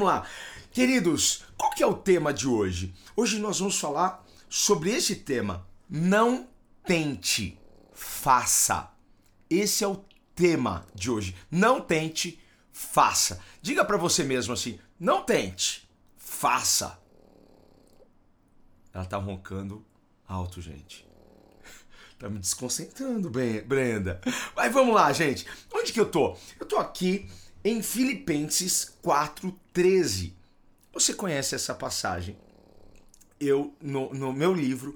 Vamos lá. Queridos, qual que é o tema de hoje? Hoje nós vamos falar sobre esse tema. Não tente, faça. Esse é o tema de hoje. Não tente, faça. Diga para você mesmo assim: não tente, faça. Ela tá roncando alto, gente. Tá me desconcentrando, Brenda. Mas vamos lá, gente. Onde que eu tô? Eu tô aqui em Filipenses 4:13. Você conhece essa passagem? Eu, no, no, meu livro,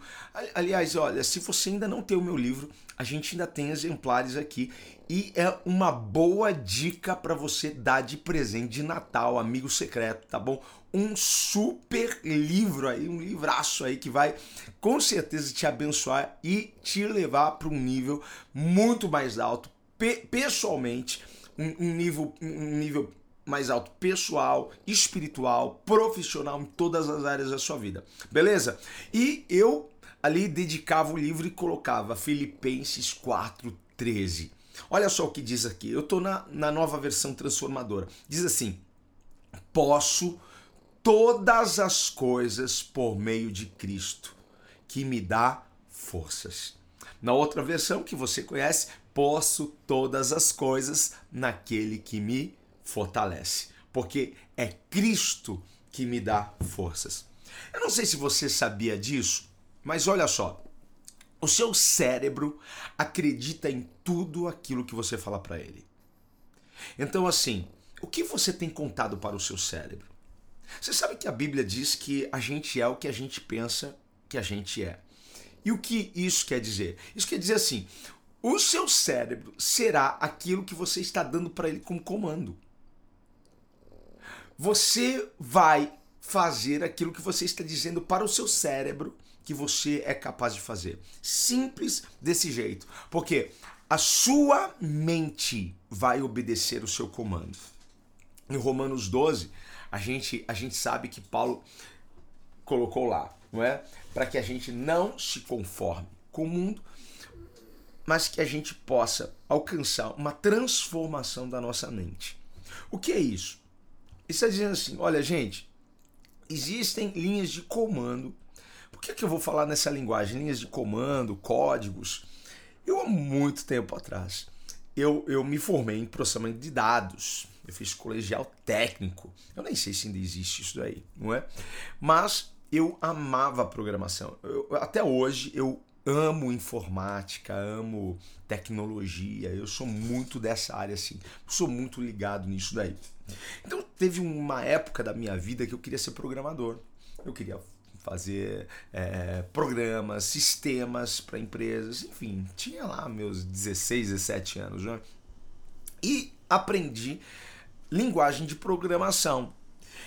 aliás, olha, se você ainda não tem o meu livro, a gente ainda tem exemplares aqui e é uma boa dica para você dar de presente de Natal, amigo secreto, tá bom? Um super livro aí, um livraço aí que vai com certeza te abençoar e te levar para um nível muito mais alto, pe pessoalmente, um, um nível, um nível mais alto pessoal, espiritual, profissional em todas as áreas da sua vida. Beleza? E eu ali dedicava o livro e colocava Filipenses 4:13. Olha só o que diz aqui. Eu estou na, na nova versão transformadora. Diz assim: Posso todas as coisas por meio de Cristo, que me dá forças. Na outra versão que você conhece, posso todas as coisas naquele que me fortalece, porque é Cristo que me dá forças. Eu não sei se você sabia disso, mas olha só. O seu cérebro acredita em tudo aquilo que você fala para ele. Então, assim, o que você tem contado para o seu cérebro? Você sabe que a Bíblia diz que a gente é o que a gente pensa que a gente é. E o que isso quer dizer? Isso quer dizer assim: o seu cérebro será aquilo que você está dando para ele como comando. Você vai fazer aquilo que você está dizendo para o seu cérebro que você é capaz de fazer. Simples desse jeito. Porque a sua mente vai obedecer o seu comando. Em Romanos 12, a gente, a gente sabe que Paulo colocou lá, não é? Para que a gente não se conforme com o mundo, mas que a gente possa alcançar uma transformação da nossa mente. O que é isso? Isso está dizendo assim: olha, gente, existem linhas de comando. Por que, que eu vou falar nessa linguagem? Linhas de comando, códigos. Eu, há muito tempo atrás, eu, eu me formei em processamento de dados. Eu fiz colegial técnico. Eu nem sei se ainda existe isso daí, não é? Mas eu amava programação. Eu, até hoje eu amo informática, amo tecnologia, eu sou muito dessa área assim, sou muito ligado nisso daí. Então teve uma época da minha vida que eu queria ser programador, eu queria fazer é, programas, sistemas para empresas, enfim, tinha lá meus 16, 17 anos, né? E aprendi linguagem de programação.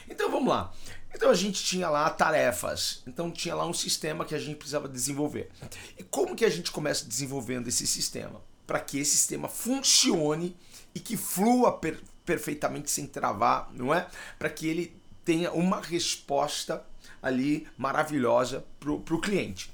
Então vamos lá. Então a gente tinha lá tarefas, então tinha lá um sistema que a gente precisava desenvolver. E como que a gente começa desenvolvendo esse sistema? Para que esse sistema funcione e que flua per perfeitamente sem travar, não é? Para que ele tenha uma resposta ali maravilhosa para o cliente.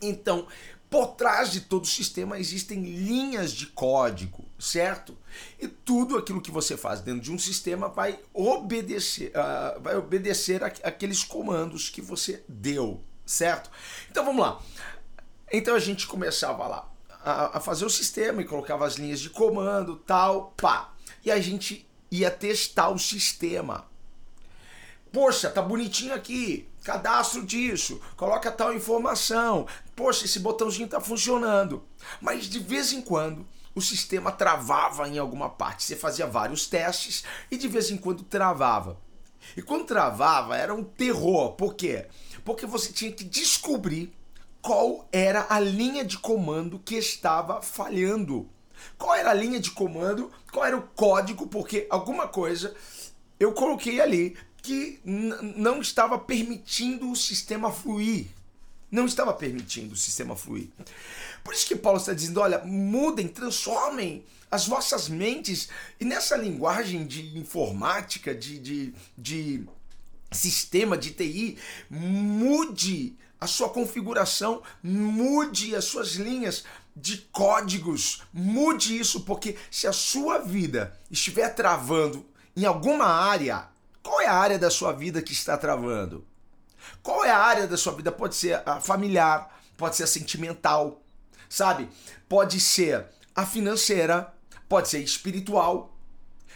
Então, por trás de todo o sistema existem linhas de código, certo? E tudo aquilo que você faz dentro de um sistema vai obedecer, uh, vai obedecer a, aqueles comandos que você deu, certo? Então vamos lá. Então a gente começava lá a, a fazer o sistema e colocava as linhas de comando, tal, pá. E a gente ia testar o sistema. Poxa, tá bonitinho aqui cadastro disso, coloca tal informação. Poxa, esse botãozinho está funcionando. Mas de vez em quando o sistema travava em alguma parte. Você fazia vários testes e de vez em quando travava. E quando travava era um terror. Por quê? Porque você tinha que descobrir qual era a linha de comando que estava falhando. Qual era a linha de comando? Qual era o código? Porque alguma coisa eu coloquei ali que não estava permitindo o sistema fluir. Não estava permitindo o sistema fluir. Por isso que Paulo está dizendo: olha, mudem, transformem as vossas mentes. E nessa linguagem de informática, de, de, de sistema, de TI, mude a sua configuração, mude as suas linhas de códigos, mude isso, porque se a sua vida estiver travando em alguma área, qual é a área da sua vida que está travando? Qual é a área da sua vida? Pode ser a familiar, pode ser a sentimental, sabe? Pode ser a financeira, pode ser espiritual.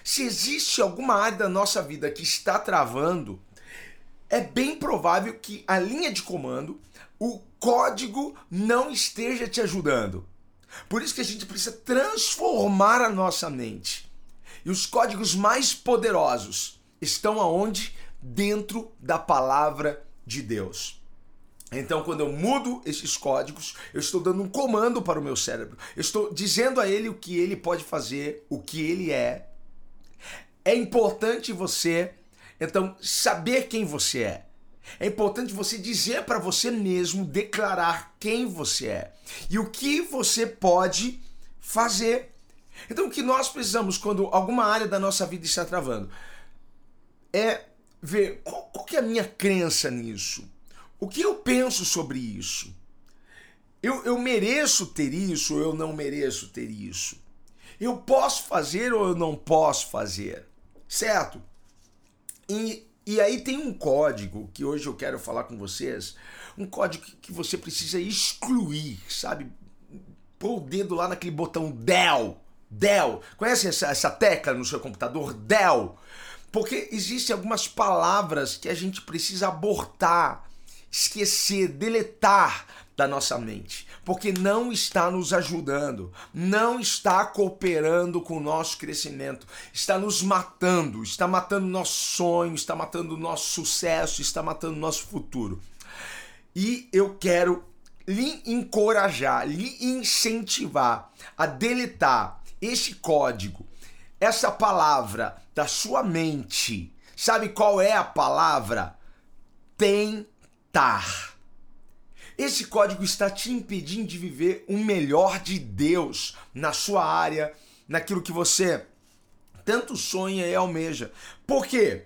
Se existe alguma área da nossa vida que está travando, é bem provável que a linha de comando, o código não esteja te ajudando. Por isso que a gente precisa transformar a nossa mente. E os códigos mais poderosos estão aonde? Dentro da palavra de Deus. Então, quando eu mudo esses códigos, eu estou dando um comando para o meu cérebro. Eu estou dizendo a ele o que ele pode fazer, o que ele é. É importante você, então, saber quem você é. É importante você dizer para você mesmo, declarar quem você é e o que você pode fazer. Então, o que nós precisamos quando alguma área da nossa vida está travando? É ver qual, qual que é a minha crença nisso. O que eu penso sobre isso? Eu, eu mereço ter isso ou eu não mereço ter isso? Eu posso fazer ou eu não posso fazer? Certo? E, e aí tem um código que hoje eu quero falar com vocês, um código que você precisa excluir, sabe? Pôr o dedo lá naquele botão DEL. DEL. Conhece essa, essa tecla no seu computador? DEL. Porque existem algumas palavras que a gente precisa abortar, esquecer, deletar da nossa mente, porque não está nos ajudando, não está cooperando com o nosso crescimento, está nos matando, está matando nosso sonho, está matando nosso sucesso, está matando nosso futuro. E eu quero lhe encorajar, lhe incentivar a deletar este código essa palavra da sua mente. Sabe qual é a palavra? Tentar. Esse código está te impedindo de viver o melhor de Deus na sua área, naquilo que você tanto sonha e almeja. Por quê?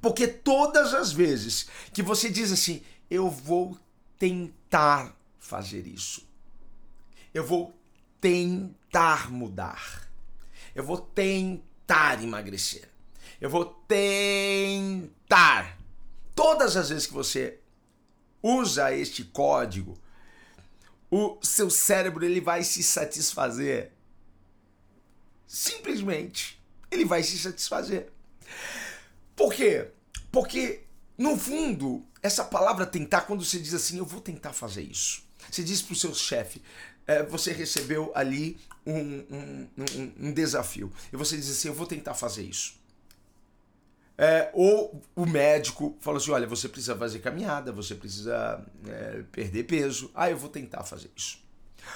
Porque todas as vezes que você diz assim, eu vou tentar fazer isso, eu vou tentar mudar eu vou tentar emagrecer. Eu vou tentar. Todas as vezes que você usa este código, o seu cérebro ele vai se satisfazer. Simplesmente, ele vai se satisfazer. Por quê? Porque no fundo, essa palavra tentar, quando você diz assim, eu vou tentar fazer isso. Você diz para o seu chefe, é, você recebeu ali um, um, um, um, desafio e você diz assim: Eu vou tentar fazer isso. É, ou o médico fala assim: Olha, você precisa fazer caminhada, você precisa é, perder peso. Ah, eu vou tentar fazer isso.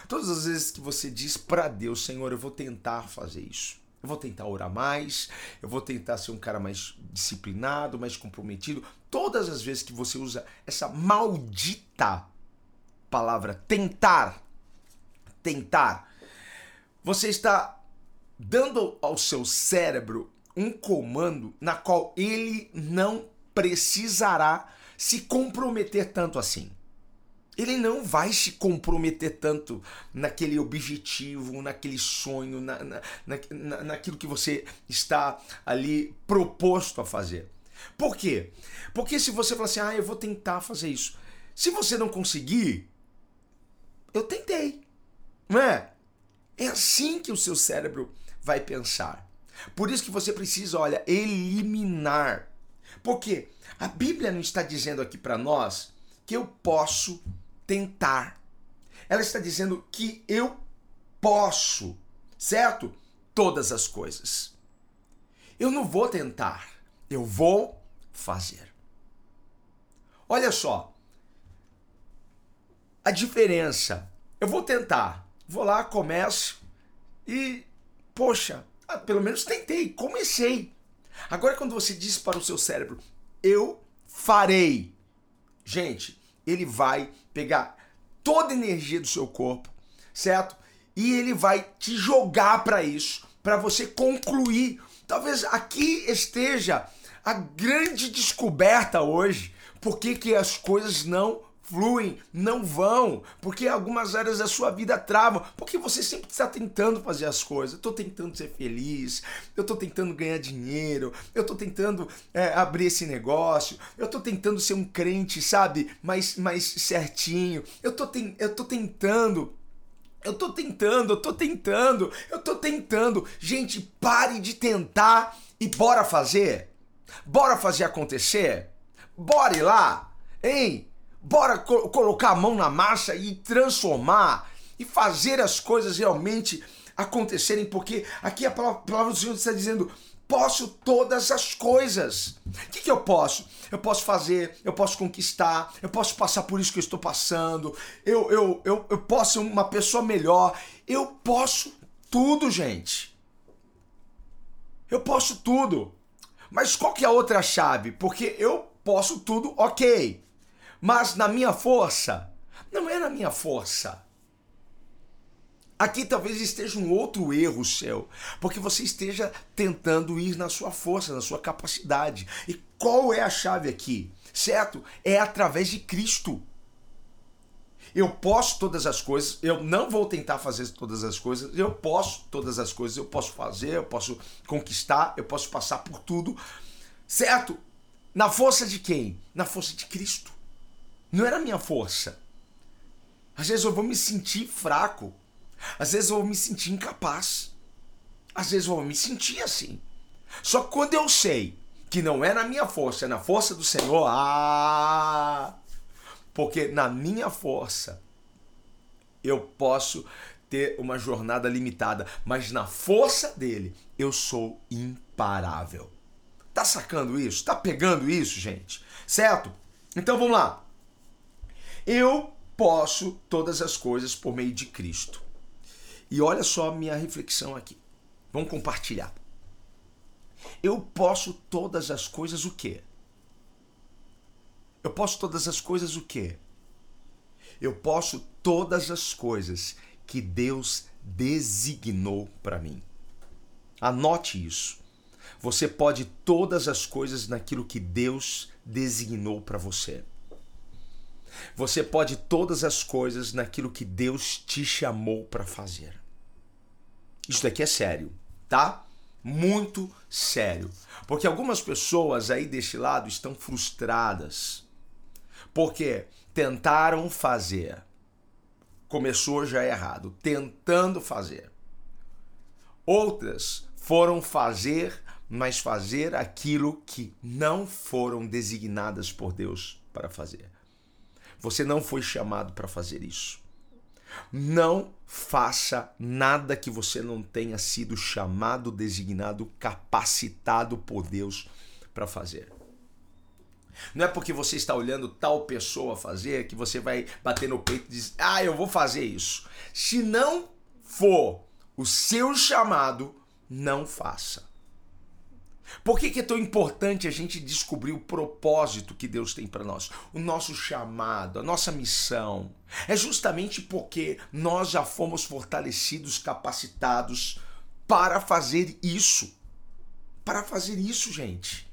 Todas as vezes que você diz para Deus: Senhor, eu vou tentar fazer isso. Eu vou tentar orar mais, eu vou tentar ser um cara mais disciplinado, mais comprometido. Todas as vezes que você usa essa maldita palavra tentar, tentar, você está dando ao seu cérebro um comando na qual ele não precisará se comprometer tanto assim. Ele não vai se comprometer tanto naquele objetivo, naquele sonho, na, na, na, naquilo que você está ali proposto a fazer. Por quê? Porque se você falar assim, ah, eu vou tentar fazer isso. Se você não conseguir, eu tentei. Não é? É assim que o seu cérebro vai pensar. Por isso que você precisa, olha, eliminar. Porque a Bíblia não está dizendo aqui para nós que eu posso tentar. Ela está dizendo que eu posso, certo? Todas as coisas. Eu não vou tentar, eu vou fazer. Olha só, a diferença. Eu vou tentar, vou lá, começo e, poxa, ah, pelo menos tentei, comecei. Agora, quando você diz para o seu cérebro, eu farei, gente, ele vai pegar toda a energia do seu corpo, certo? E ele vai te jogar para isso, para você concluir. Talvez aqui esteja a grande descoberta hoje, por que, que as coisas não fluem, não vão, porque algumas áreas da sua vida travam, porque você sempre está tentando fazer as coisas. Eu estou tentando ser feliz, eu estou tentando ganhar dinheiro, eu estou tentando é, abrir esse negócio, eu estou tentando ser um crente, sabe, mais, mais certinho, eu estou ten, eu tentando. Eu tô tentando, eu tô tentando, eu tô tentando. Gente, pare de tentar e bora fazer. Bora fazer acontecer. Bora ir lá, hein? Bora co colocar a mão na massa e transformar e fazer as coisas realmente acontecerem, porque aqui a palavra do Senhor está dizendo: posso todas as coisas. O que, que eu posso? Eu posso fazer, eu posso conquistar, eu posso passar por isso que eu estou passando, eu, eu, eu, eu posso ser uma pessoa melhor, eu posso tudo, gente. Eu posso tudo. Mas qual que é a outra chave? Porque eu posso tudo, ok. Mas na minha força, não é na minha força. Aqui talvez esteja um outro erro seu, porque você esteja tentando ir na sua força, na sua capacidade. E qual é a chave aqui? Certo? É através de Cristo. Eu posso todas as coisas, eu não vou tentar fazer todas as coisas, eu posso todas as coisas, eu posso fazer, eu posso conquistar, eu posso passar por tudo, certo? Na força de quem? Na força de Cristo. Não era minha força. Às vezes eu vou me sentir fraco. Às vezes eu vou me sentir incapaz. Às vezes eu vou me sentir assim. Só que quando eu sei que não é na minha força, é na força do Senhor, ah! Porque na minha força eu posso ter uma jornada limitada, mas na força dele eu sou imparável. Tá sacando isso? Tá pegando isso, gente? Certo? Então vamos lá. Eu posso todas as coisas por meio de Cristo. E olha só a minha reflexão aqui. Vamos compartilhar. Eu posso todas as coisas o quê? Eu posso todas as coisas o quê? Eu posso todas as coisas que Deus designou para mim. Anote isso. Você pode todas as coisas naquilo que Deus designou para você. Você pode todas as coisas naquilo que Deus te chamou para fazer. Isso daqui é sério, tá? Muito sério. Porque algumas pessoas aí deste lado estão frustradas. Porque tentaram fazer. Começou já errado, tentando fazer. Outras foram fazer, mas fazer aquilo que não foram designadas por Deus para fazer. Você não foi chamado para fazer isso. Não faça nada que você não tenha sido chamado, designado, capacitado por Deus para fazer. Não é porque você está olhando tal pessoa fazer que você vai bater no peito e dizer, ah, eu vou fazer isso. Se não for o seu chamado, não faça. Por que, que é tão importante a gente descobrir o propósito que Deus tem para nós? O nosso chamado, a nossa missão. É justamente porque nós já fomos fortalecidos, capacitados para fazer isso. Para fazer isso, gente.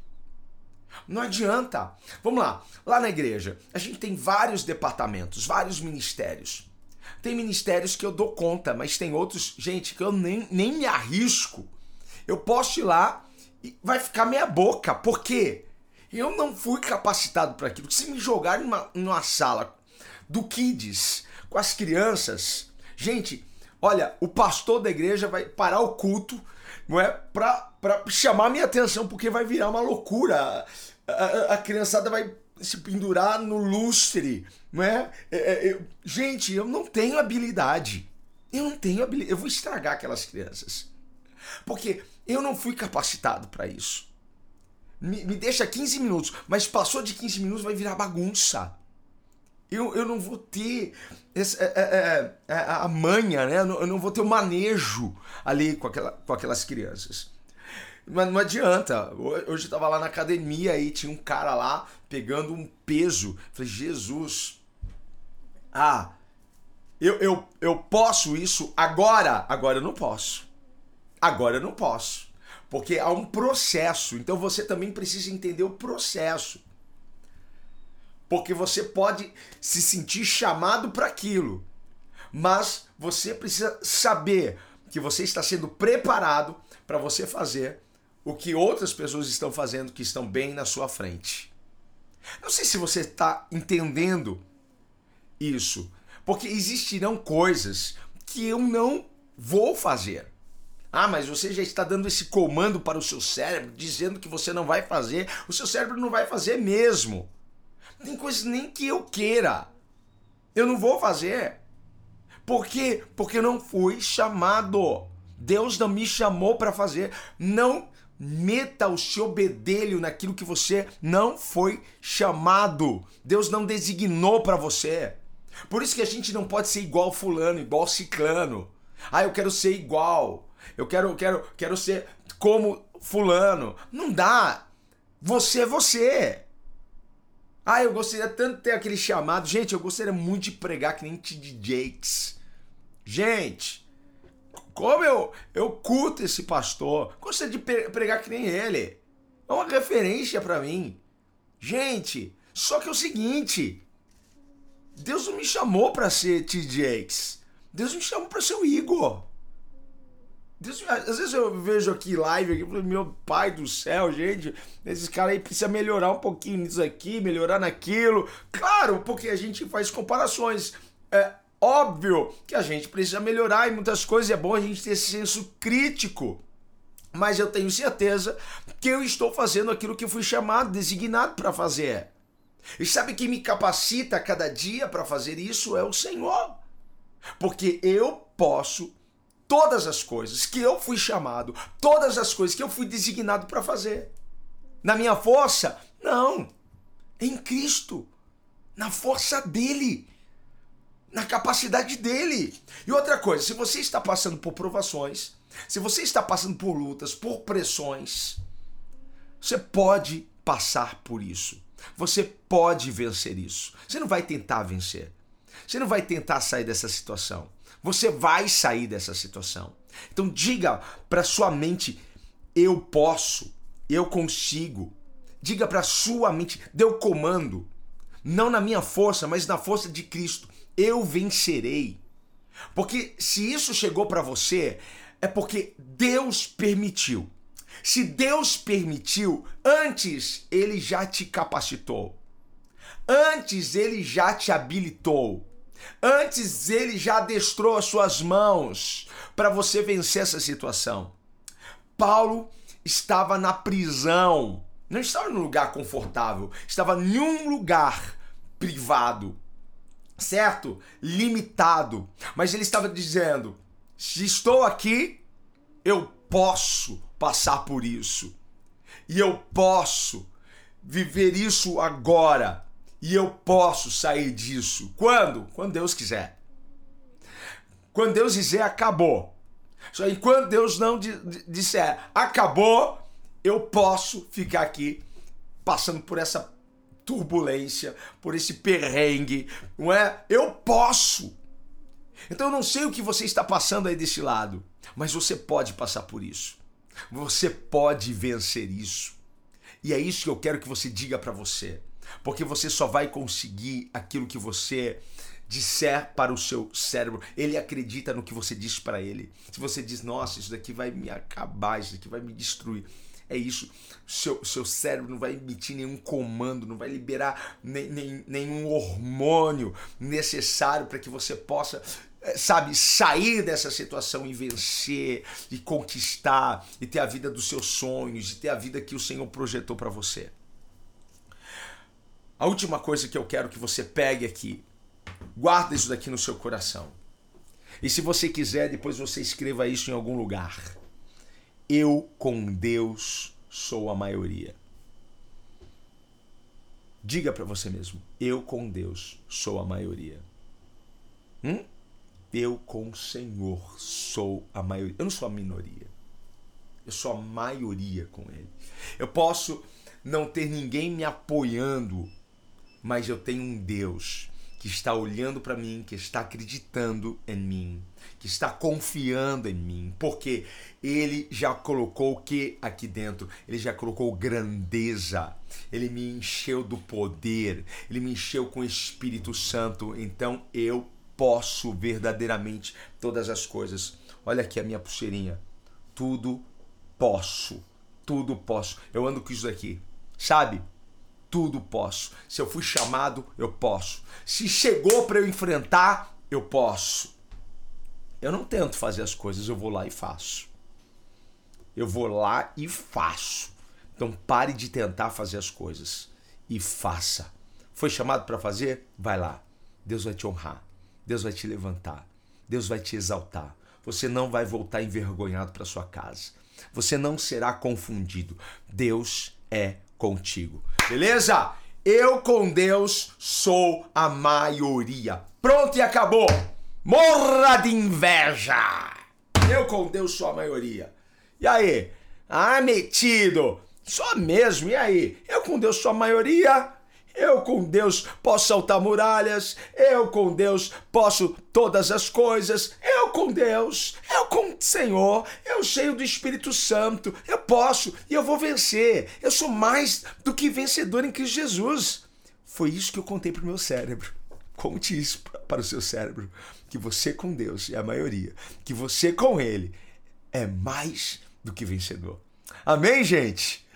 Não adianta. Vamos lá. Lá na igreja, a gente tem vários departamentos, vários ministérios. Tem ministérios que eu dou conta, mas tem outros, gente, que eu nem, nem me arrisco. Eu posso ir lá vai ficar meia boca. Por quê? Eu não fui capacitado para aquilo. Se me jogarem numa, numa sala do Kids com as crianças, gente, olha, o pastor da igreja vai parar o culto, não é, para chamar minha atenção, porque vai virar uma loucura. A, a, a criançada vai se pendurar no lustre, não é? é, é eu, gente, eu não tenho habilidade. Eu não tenho habilidade. Eu vou estragar aquelas crianças. Porque eu não fui capacitado para isso. Me, me, deixa 15 minutos, mas passou de 15 minutos vai virar bagunça. Eu, eu não vou ter essa, é, é, é, é a manha, né? Eu não, eu não, vou ter o manejo ali com, aquela, com aquelas crianças. Mas não adianta. Hoje eu tava lá na academia e tinha um cara lá pegando um peso. Falei, Jesus. Ah, eu, eu, eu posso isso agora? Agora eu não posso. Agora eu não posso. Porque há um processo. Então você também precisa entender o processo. Porque você pode se sentir chamado para aquilo. Mas você precisa saber que você está sendo preparado para você fazer o que outras pessoas estão fazendo que estão bem na sua frente. Não sei se você está entendendo isso, porque existirão coisas que eu não vou fazer. Ah, mas você já está dando esse comando para o seu cérebro, dizendo que você não vai fazer. O seu cérebro não vai fazer mesmo. Tem coisas nem que eu queira. Eu não vou fazer. Por quê? Porque eu não fui chamado. Deus não me chamou para fazer. Não Meta o seu bedelho naquilo que você não foi chamado. Deus não designou para você. Por isso que a gente não pode ser igual fulano, igual ciclano. Ah, eu quero ser igual. Eu quero, quero, quero ser como fulano. Não dá. Você é você. Ah, eu gostaria tanto de ter aquele chamado. Gente, eu gostaria muito de pregar que nem T.D. Jakes. Gente, como eu, eu culto esse pastor. Gostaria de pregar que nem ele. É uma referência para mim. Gente, só que é o seguinte. Deus não me chamou para ser TJX. Deus me chamou para ser o Igor. Às vezes eu vejo aqui live aqui, meu pai do céu, gente, esses caras aí precisam melhorar um pouquinho nisso aqui, melhorar naquilo. Claro, porque a gente faz comparações. É, Óbvio que a gente precisa melhorar em muitas coisas, é bom a gente ter esse senso crítico. Mas eu tenho certeza que eu estou fazendo aquilo que fui chamado, designado para fazer. E sabe quem me capacita cada dia para fazer isso? É o Senhor. Porque eu posso todas as coisas que eu fui chamado, todas as coisas que eu fui designado para fazer. Na minha força? Não. Em Cristo. Na força dele na capacidade dele. E outra coisa, se você está passando por provações, se você está passando por lutas, por pressões, você pode passar por isso. Você pode vencer isso. Você não vai tentar vencer. Você não vai tentar sair dessa situação. Você vai sair dessa situação. Então diga para sua mente: eu posso, eu consigo. Diga para sua mente: deu comando. Não na minha força, mas na força de Cristo eu vencerei. Porque se isso chegou para você, é porque Deus permitiu. Se Deus permitiu, antes ele já te capacitou. Antes ele já te habilitou. Antes ele já adestrou as suas mãos para você vencer essa situação. Paulo estava na prisão, não estava num lugar confortável, estava em um lugar privado certo? Limitado. Mas ele estava dizendo: se estou aqui, eu posso passar por isso. E eu posso viver isso agora. E eu posso sair disso. Quando? Quando Deus quiser. Quando Deus dizer acabou. Só enquanto Deus não disser acabou, eu posso ficar aqui passando por essa turbulência, por esse perrengue, não é? Eu posso. Então eu não sei o que você está passando aí desse lado, mas você pode passar por isso. Você pode vencer isso. E é isso que eu quero que você diga para você, porque você só vai conseguir aquilo que você disser para o seu cérebro, ele acredita no que você diz para ele. Se você diz, nossa, isso daqui vai me acabar, isso daqui vai me destruir, é isso. Seu, seu cérebro não vai emitir nenhum comando, não vai liberar nem, nem, nenhum hormônio necessário para que você possa, eh, sabe, sair dessa situação e vencer, e conquistar, e ter a vida dos seus sonhos, e ter a vida que o Senhor projetou para você. A última coisa que eu quero que você pegue aqui, guarda isso daqui no seu coração. E se você quiser, depois você escreva isso em algum lugar. Eu com Deus sou a maioria. Diga para você mesmo: eu com Deus sou a maioria. Hum? Eu com o Senhor sou a maioria. Eu não sou a minoria. Eu sou a maioria com Ele. Eu posso não ter ninguém me apoiando, mas eu tenho um Deus que está olhando para mim, que está acreditando em mim, que está confiando em mim, porque ele já colocou o que aqui dentro? Ele já colocou grandeza. Ele me encheu do poder, ele me encheu com o Espírito Santo, então eu posso verdadeiramente todas as coisas. Olha aqui a minha pulseirinha. Tudo posso. Tudo posso. Eu ando com isso aqui. Sabe? Tudo posso. Se eu fui chamado, eu posso. Se chegou para eu enfrentar, eu posso. Eu não tento fazer as coisas, eu vou lá e faço. Eu vou lá e faço. Então pare de tentar fazer as coisas e faça. Foi chamado para fazer? Vai lá. Deus vai te honrar. Deus vai te levantar. Deus vai te exaltar. Você não vai voltar envergonhado para sua casa. Você não será confundido. Deus é contigo. Beleza? Eu com Deus sou a maioria. Pronto e acabou. Morra de inveja. Eu com Deus sou a maioria. E aí? Ah, metido. Só mesmo. E aí? Eu com Deus sou a maioria. Eu com Deus posso saltar muralhas, eu com Deus posso todas as coisas, eu com Deus, eu com o Senhor, eu cheio do Espírito Santo, eu posso e eu vou vencer. Eu sou mais do que vencedor em Cristo Jesus. Foi isso que eu contei para o meu cérebro. Conte isso para o seu cérebro, que você com Deus é a maioria, que você com Ele é mais do que vencedor. Amém, gente?